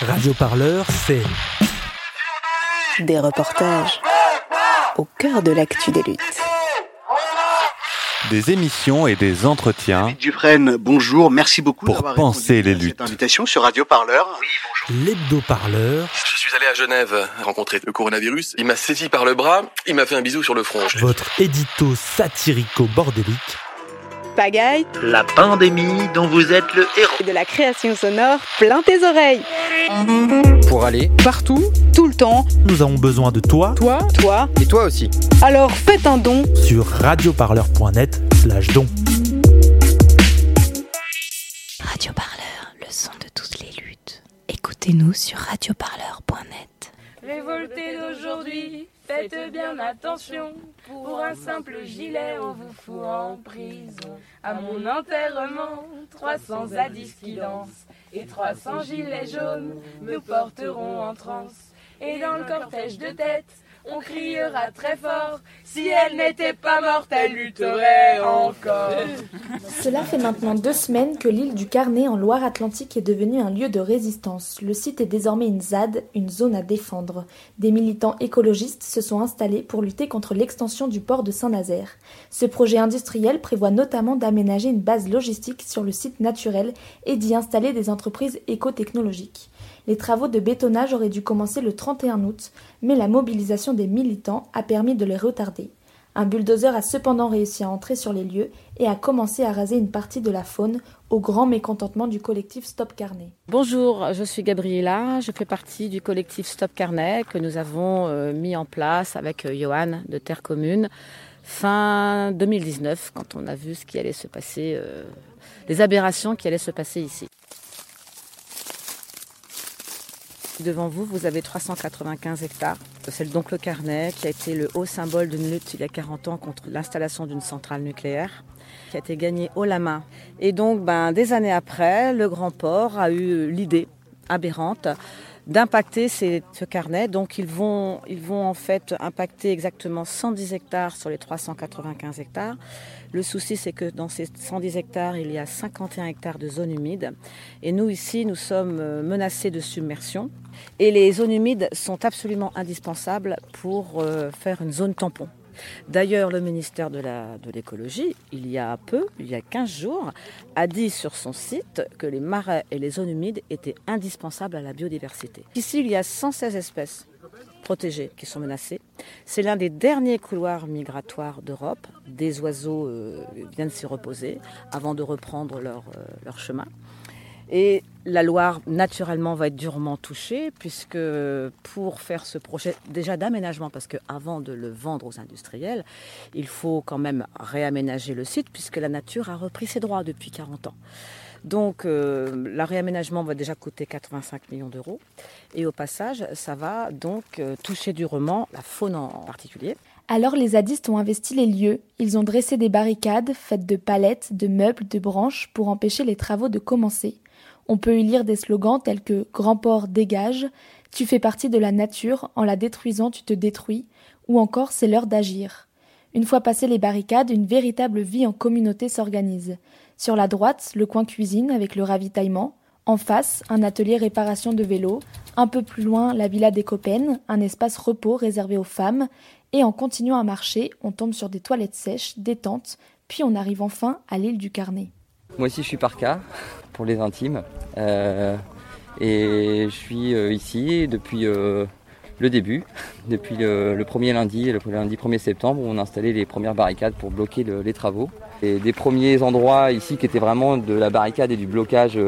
Radio Parleur, c'est des reportages au cœur de l'actu des luttes. Des émissions et des entretiens. Dufresne, bonjour, merci beaucoup pour penser les luttes. Cette invitation sur Radio Parleur. Oui, bonjour. L'hebdo-parleur. Je suis allé à Genève rencontrer le coronavirus. Il m'a saisi par le bras, il m'a fait un bisou sur le front. Votre édito satirico-bordélique pagaille, la pandémie dont vous êtes le héros, de la création sonore plein tes oreilles. Pour aller partout, tout le temps, nous avons besoin de toi, toi, toi et toi aussi. Alors faites un don sur radioparleur.net slash don. Radioparleur, le son de toutes les luttes. Écoutez-nous sur radioparleur.net. Révolté d'aujourd'hui Faites bien attention, pour un simple gilet, on vous fout en prison. À mon enterrement, 300 zadis qui dansent et 300 gilets jaunes nous porteront en transe. Et dans le cortège de tête, on criera très fort. Si elle n'était pas morte, elle lutterait encore. Cela fait maintenant deux semaines que l'île du Carnet en Loire-Atlantique est devenue un lieu de résistance. Le site est désormais une ZAD, une zone à défendre. Des militants écologistes se sont installés pour lutter contre l'extension du port de Saint-Nazaire. Ce projet industriel prévoit notamment d'aménager une base logistique sur le site naturel et d'y installer des entreprises écotechnologiques. Les travaux de bétonnage auraient dû commencer le 31 août, mais la mobilisation des militants a permis de les retarder. Un bulldozer a cependant réussi à entrer sur les lieux et a commencé à raser une partie de la faune au grand mécontentement du collectif Stop Carnet. Bonjour, je suis Gabriela, je fais partie du collectif Stop Carnet que nous avons euh, mis en place avec euh, Johan de Terre Commune fin 2019 quand on a vu ce qui allait se passer, euh, les aberrations qui allaient se passer ici. Devant vous, vous avez 395 hectares. C'est donc le Carnet qui a été le haut symbole d'une lutte il y a 40 ans contre l'installation d'une centrale nucléaire qui a été gagnée haut la main. Et donc, ben, des années après, le Grand Port a eu l'idée aberrante d'impacter ce carnet. Donc ils vont, ils vont en fait impacter exactement 110 hectares sur les 395 hectares. Le souci, c'est que dans ces 110 hectares, il y a 51 hectares de zones humides. Et nous, ici, nous sommes euh, menacés de submersion. Et les zones humides sont absolument indispensables pour euh, faire une zone tampon. D'ailleurs, le ministère de l'écologie, il y a peu, il y a 15 jours, a dit sur son site que les marais et les zones humides étaient indispensables à la biodiversité. Ici, il y a 116 espèces protégées qui sont menacées. C'est l'un des derniers couloirs migratoires d'Europe. Des oiseaux euh, viennent s'y reposer avant de reprendre leur euh, chemin. Et la Loire, naturellement, va être durement touchée, puisque pour faire ce projet déjà d'aménagement, parce qu'avant de le vendre aux industriels, il faut quand même réaménager le site, puisque la nature a repris ses droits depuis 40 ans. Donc, euh, le réaménagement va déjà coûter 85 millions d'euros. Et au passage, ça va donc euh, toucher durement la faune en particulier. Alors les zadistes ont investi les lieux, ils ont dressé des barricades faites de palettes, de meubles, de branches pour empêcher les travaux de commencer. On peut y lire des slogans tels que Grand port dégage, Tu fais partie de la nature, en la détruisant tu te détruis, ou encore C'est l'heure d'agir. Une fois passées les barricades, une véritable vie en communauté s'organise. Sur la droite, le coin cuisine avec le ravitaillement. En face, un atelier réparation de vélos. Un peu plus loin, la villa des Copennes, un espace repos réservé aux femmes. Et en continuant à marcher, on tombe sur des toilettes sèches, des tentes, puis on arrive enfin à l'île du Carnet. Moi aussi je suis par cas pour les intimes. Euh, et je suis euh, ici depuis euh, le début, depuis le, premier lundi, le lundi 1er septembre, où on a installé les premières barricades pour bloquer les travaux. Et des premiers endroits ici qui étaient vraiment de la barricade et du blocage,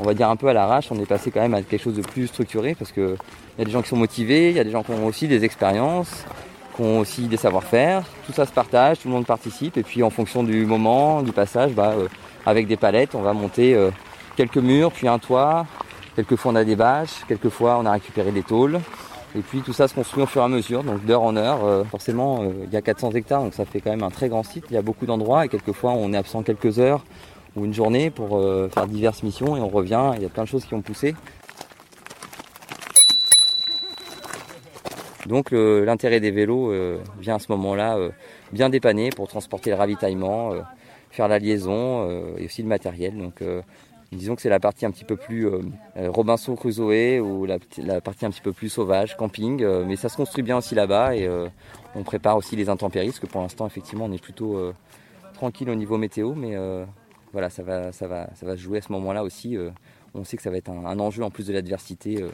on va dire un peu à l'arrache, on est passé quand même à quelque chose de plus structuré parce qu'il y a des gens qui sont motivés, il y a des gens qui ont aussi des expériences, qui ont aussi des savoir-faire. Tout ça se partage, tout le monde participe et puis en fonction du moment, du passage, bah, avec des palettes, on va monter euh, quelques murs, puis un toit. Quelquefois on a des bâches, quelquefois on a récupéré des tôles. Et puis tout ça se construit au fur et à mesure, donc d'heure en heure. Euh, forcément, euh, il y a 400 hectares, donc ça fait quand même un très grand site. Il y a beaucoup d'endroits et quelquefois on est absent quelques heures ou une journée pour faire diverses missions et on revient. Il y a plein de choses qui ont poussé. Donc l'intérêt des vélos vient à ce moment-là bien dépanner pour transporter le ravitaillement, faire la liaison euh, et aussi le matériel. Donc euh, Disons que c'est la partie un petit peu plus euh, Robinson Crusoe ou la, partie un petit peu plus sauvage, camping. Mais ça se construit bien aussi là-bas et on prépare aussi les intempéries parce que pour l'instant effectivement on est plutôt tranquille au niveau météo. Mais voilà, ça va, ça, va, ça va jouer à ce moment-là aussi. on sait que ça va être un enjeu en plus de l'adversité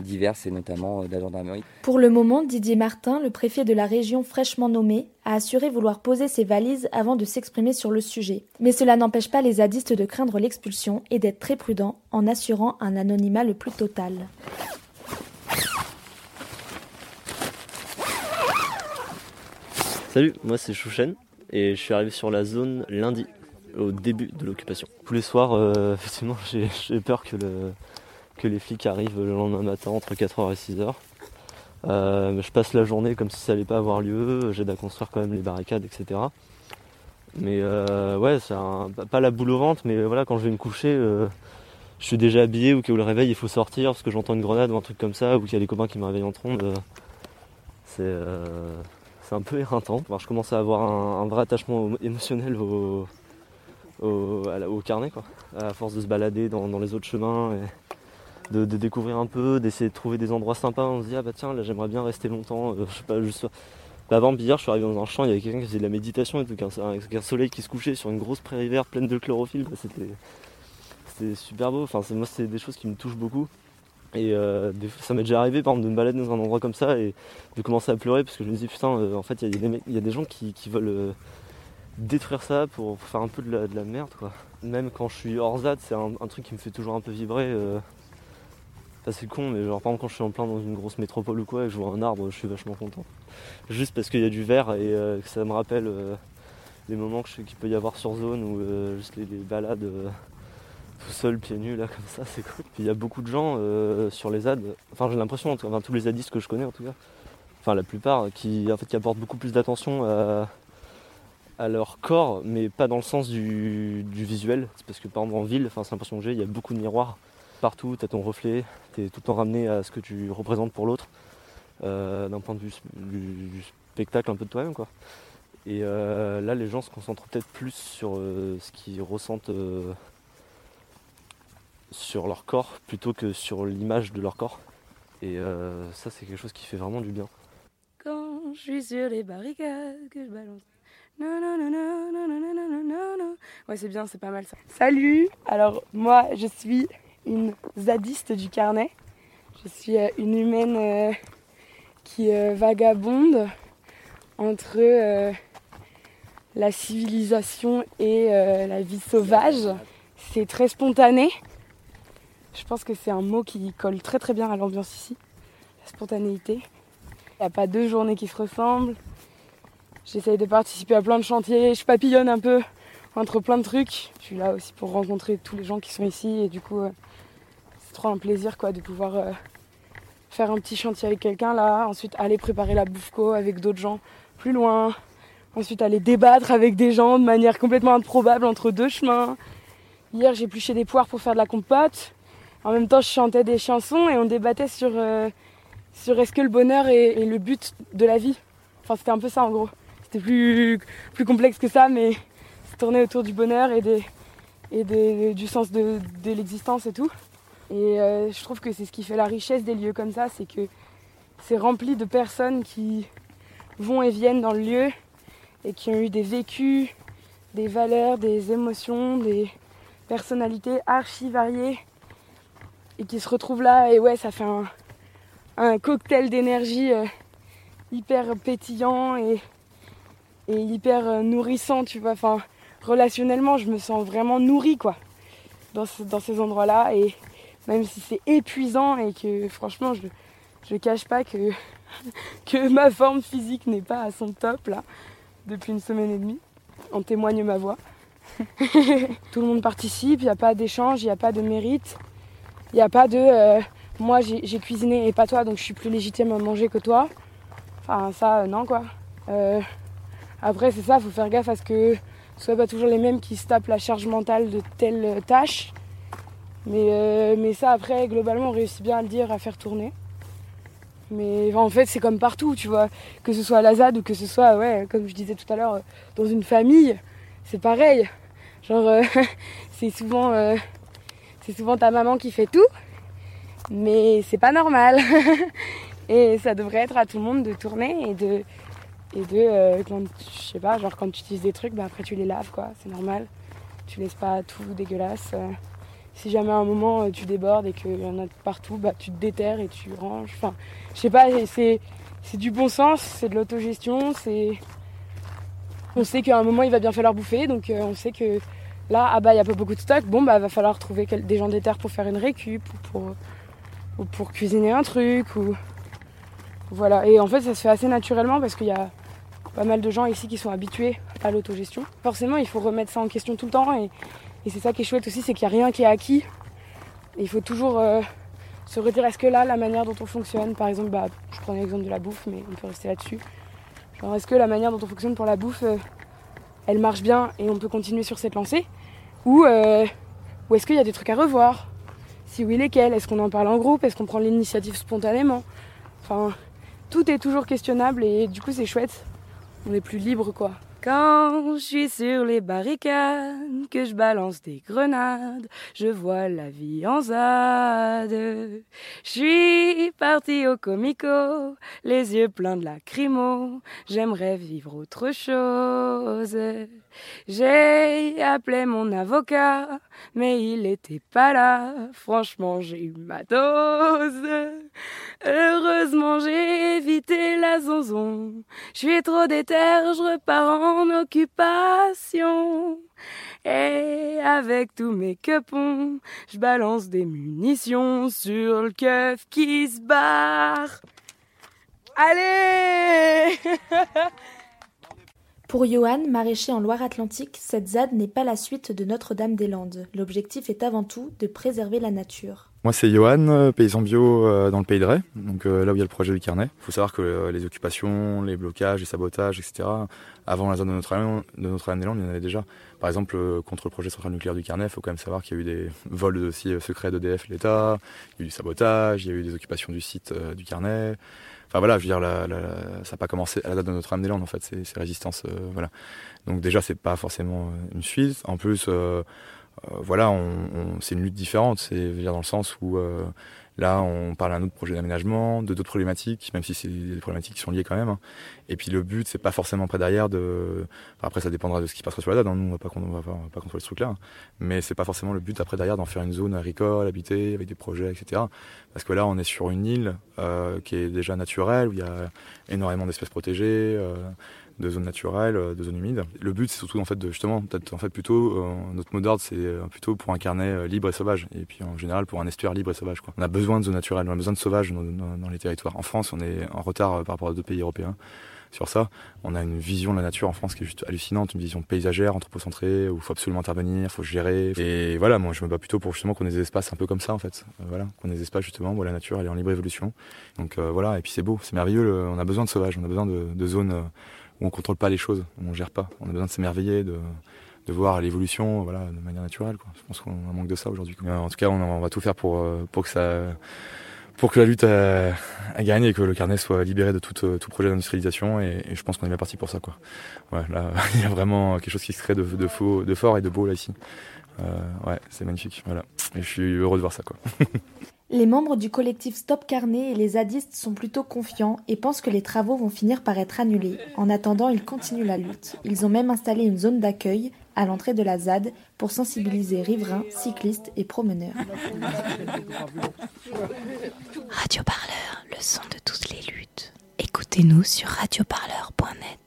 diverses et notamment de la gendarmerie. Pour le moment, Didier Martin, le préfet de la région fraîchement nommé, a assuré vouloir poser ses valises avant de s'exprimer sur le sujet. Mais cela n'empêche pas les zadistes de craindre l'expulsion et d'être très prudents en assurant un anonymat le plus total. Salut, moi c'est Chouchen et je suis arrivé sur la zone lundi, au début de l'occupation. Tous les soirs, euh, effectivement, j'ai peur que, le, que les flics arrivent le lendemain matin entre 4h et 6h. Euh, je passe la journée comme si ça allait pas avoir lieu, j'aide à construire quand même les barricades, etc. Mais euh, ouais, c'est pas la boule au ventre, mais voilà, quand je vais me coucher, euh, je suis déjà habillé ou que le réveil il faut sortir parce que j'entends une grenade ou un truc comme ça, ou qu'il y a des copains qui me réveillent en trombe. c'est un peu éreintant. Je commence à avoir un, vrai attachement émotionnel au, carnet, quoi. À force de se balader dans, les autres chemins de, découvrir un peu, d'essayer de trouver des endroits sympas. On se dit, ah bah tiens, là j'aimerais bien rester longtemps. Euh, je sais pas, juste. Bah, avant hier, je suis arrivé dans un champ, il y avait quelqu'un qui faisait de la méditation et tout, avec un soleil qui se couchait sur une grosse prairie verte pleine de chlorophylle. Bah, c'était super beau. Enfin, moi, c'est des choses qui me touchent beaucoup. Et euh, ça m'est déjà arrivé par exemple de me balader dans un endroit comme ça et de commencer à pleurer parce que je me dis putain euh, en fait il y, a des gens qui, veulent détruire ça pour, faire un peu de la, de la, merde quoi. Même quand je suis hors ZAD c'est un, truc qui me fait toujours un peu vibrer. Euh, c'est con mais genre par exemple quand je suis en plein dans une grosse métropole ou quoi et que je vois un arbre je suis vachement content. Juste parce qu'il y a du vert et euh, que ça me rappelle les moments qu'il peut y avoir sur zone ou juste les, balades tout seul, pieds nus, là, comme ça, c'est cool. Il y a beaucoup de gens euh, sur les ZAD, enfin j'ai l'impression, enfin, tous les zadistes que je connais en tout cas, enfin la plupart, qui, en fait, qui apportent beaucoup plus d'attention à, leur corps, mais pas dans le sens du, du visuel. C'est parce que par exemple en ville, c'est l'impression que j'ai, il y a beaucoup de miroirs partout, tu as ton reflet, tu es tout le temps ramené à ce que tu représentes pour l'autre, euh, d'un point de vue du, du, spectacle un peu de toi-même. quoi. Et euh, là, les gens se concentrent peut-être plus sur euh, ce qu'ils ressentent sur leur corps plutôt que sur l'image de leur corps. Et euh, ça, c'est quelque chose qui fait vraiment du bien. Quand je suis sur les barricades, que je balance. Non, non, non, non, non, non, non, non, non. Ouais, c'est bien, c'est pas mal ça. Salut Alors, moi, je suis une zadiste du carnet. Je suis euh, une humaine euh, qui euh, vagabonde entre la civilisation et la vie sauvage. C'est très spontané. Je pense que c'est un mot qui colle très très bien à l'ambiance ici, la spontanéité. Il n'y a pas deux journées qui se ressemblent. J'essaye de participer à plein de chantiers, je papillonne un peu entre plein de trucs. Je suis là aussi pour rencontrer tous les gens qui sont ici et du coup trop un plaisir quoi de pouvoir euh, faire un petit chantier avec quelqu'un là, ensuite aller préparer la bouffe avec d'autres gens plus loin, ensuite aller débattre avec des gens de manière complètement improbable entre deux chemins. Hier j'ai épluché des poires pour faire de la compote. En même temps, je chantais des chansons et on débattait sur, euh, sur est-ce que le bonheur est, le but de la vie. Enfin, c'était un peu ça en gros. C'était plus, plus complexe que ça, mais ça tournait autour du bonheur et, des, et des, du sens de l'existence et tout. Et euh, je trouve que c'est ce qui fait la richesse des lieux comme ça, c'est que c'est rempli de personnes qui vont et viennent dans le lieu et qui ont eu des vécus, des valeurs, des émotions, des personnalités archi variées et qui se retrouvent là. Et ouais ça fait un, cocktail d'énergie euh, hyper pétillant et, hyper euh, nourrissant tu vois. Enfin relationnellement je me sens vraiment nourrie quoi dans, dans ces endroits là même si c'est épuisant et que franchement je je cache pas que que ma forme physique n'est pas à son top là depuis une semaine et demie en témoigne ma voix tout le monde participe il n'y a pas d'échange il n'y a pas de mérite il n'y a pas de euh, moi j'ai cuisiné et pas toi donc je suis plus légitime à manger que toi. Enfin ça euh, non quoi. Euh, après c'est ça, faut faire gaffe à ce que ce soit pas toujours les mêmes qui se tapent la charge mentale de telle tâche. Mais, euh, mais ça après globalement on réussit bien à le dire, à faire tourner. Mais en fait c'est comme partout, tu vois, que ce soit à la ZAD ou que ce soit, ouais, comme je disais tout à l'heure, dans une famille, c'est pareil. Genre c'est souvent souvent ta maman qui fait tout, mais c'est pas normal. et ça devrait être à tout le monde de tourner et de, et de euh, quand, je sais pas, genre quand tu utilises des trucs, bah après tu les laves quoi, c'est normal. Tu laisses pas tout dégueulasse. Si jamais à un moment euh, tu débordes et qu'il y en a partout, bah tu te déterres et tu ranges. Enfin, je sais pas, c'est, du bon sens, c'est de l'autogestion, c'est. On sait qu'à un moment il va bien falloir bouffer, donc euh, on sait que là, ah bah il y a pas beaucoup de stock, bon bah va falloir trouver des gens déterres pour faire une récup ou pour, ou pour cuisiner un truc ou. Voilà, et en fait ça se fait assez naturellement parce qu'il y a pas mal de gens ici qui sont habitués à l'autogestion. Forcément, il faut remettre ça en question tout le temps et, et c'est ça qui est chouette aussi, c'est qu'il n'y a rien qui est acquis. Et il faut toujours euh, se redire est-ce que là, la manière dont on fonctionne, par exemple, bah, je prends l'exemple de la bouffe, mais on peut rester là-dessus. Genre, est-ce que la manière dont on fonctionne pour la bouffe, euh, elle marche bien et on peut continuer sur cette lancée? Euh, ou est-ce qu'il y a des trucs à revoir? Si oui, lesquels? Est-ce qu'on en parle en groupe? Est-ce qu'on prend l'initiative spontanément? Enfin, tout est toujours questionnable et du coup, c'est chouette. On est plus libre quoi. Quand je suis sur les barricades, que je balance des grenades, je vois la vie en zade. Je suis parti au comico, les yeux pleins de lacrymo, j'aimerais vivre autre chose. J'ai appelé mon avocat, mais il était pas là. Franchement, j'ai eu ma dose. Heureusement, j'ai évité la zonzon. Je suis trop déter, je repars en occupation. Et avec tous mes quepons, je balance des munitions sur le keuf qui se barre. Allez Pour Johan, maraîcher en Loire-Atlantique, cette ZAD n'est pas la suite de Notre-Dame-des-Landes. L'objectif est avant tout de préserver la nature. Moi, c'est Johan, euh, paysan bio euh, dans le pays de Ray, donc euh, là où il y a le projet du carnet. Il faut savoir que les occupations, les blocages, les sabotages, etc., avant la zone de Notre-Dame de Notre-Dame-des-Landes, il y en avait déjà. Par exemple, contre le projet central nucléaire du carnet, il faut quand même savoir qu'il y a eu des vols de dossiers secrets d'EDF l'État, il y a eu du sabotage, il y a eu des occupations du site du carnet. Enfin voilà, je veux dire, ça n'a pas commencé à la date de Notre-Dame-des-Landes, en fait, c'est c'est résistance. euh, voilà. Donc déjà, c'est pas forcément euh, une suite. En plus, euh, voilà, on, on- c'est une lutte différente. C'est dans le sens où euh, là, on parle d'un autre projet d'aménagement, de d'autres problématiques, même si c'est des problématiques qui sont liées quand même. hein. Et puis le but, c'est pas forcément après derrière de. après, ça dépendra de ce qui passera sur la date. hein. Nous, on va pas, on va pas, on va contrôler ce truc-là. hein. Mais c'est pas forcément le but après derrière d'en faire une zone agricole, habitée, avec des projets, etc. Parce que là, on est sur une île euh, qui est déjà naturelle, où il y a énormément d'espèces protégées. euh, de zones naturelles, euh, de zones humides. Le but, c'est surtout en fait de justement, en fait plutôt euh, notre mot d'ordre, c'est euh, plutôt pour un carnet euh, libre et sauvage, et puis en général pour un estuaire libre et sauvage. Quoi. On a besoin de zones naturelles, on a besoin de sauvages dans, dans- dans les territoires. En France, on est en retard par rapport à d'autres pays européens sur ça. On a une vision de la nature en France qui est juste hallucinante, une vision paysagère, anthropocentrée, où il faut absolument intervenir, il faut gérer. Et voilà, moi je me bats plutôt pour justement qu'on ait des espaces un peu comme ça en fait. Voilà, qu'on ait des espaces justement où la nature elle est en libre évolution. Donc euh, voilà, et puis c'est beau, c'est merveilleux. le- on a besoin de sauvages, on a besoin de, zones on contrôle pas les choses, on gère pas. On a besoin de s'émerveiller, de, de voir l'évolution, voilà, de manière naturelle. Je pense qu'on manque de ça aujourd'hui. euh, En tout cas, on, va tout faire pour euh, pour que ça pour que la lutte euh, a gagné et que le carnet soit libéré de tout, euh, tout projet d'industrialisation et, je pense qu'on est bien parti pour ça quoi. Il y a vraiment quelque chose qui se crée de, de, fort et de beau là ici. Euh, ouais, c'est magnifique, voilà. Et je suis heureux de voir ça quoi. Les membres du collectif Stop Carnet et les zadistes sont plutôt confiants et pensent que les travaux vont finir par être annulés. En attendant, ils continuent la lutte. Ils ont même installé une zone d'accueil à l'entrée de la ZAD pour sensibiliser riverains, cyclistes et promeneurs. Radio Parleur, le son de toutes les luttes. Écoutez-nous sur radioparleur.net.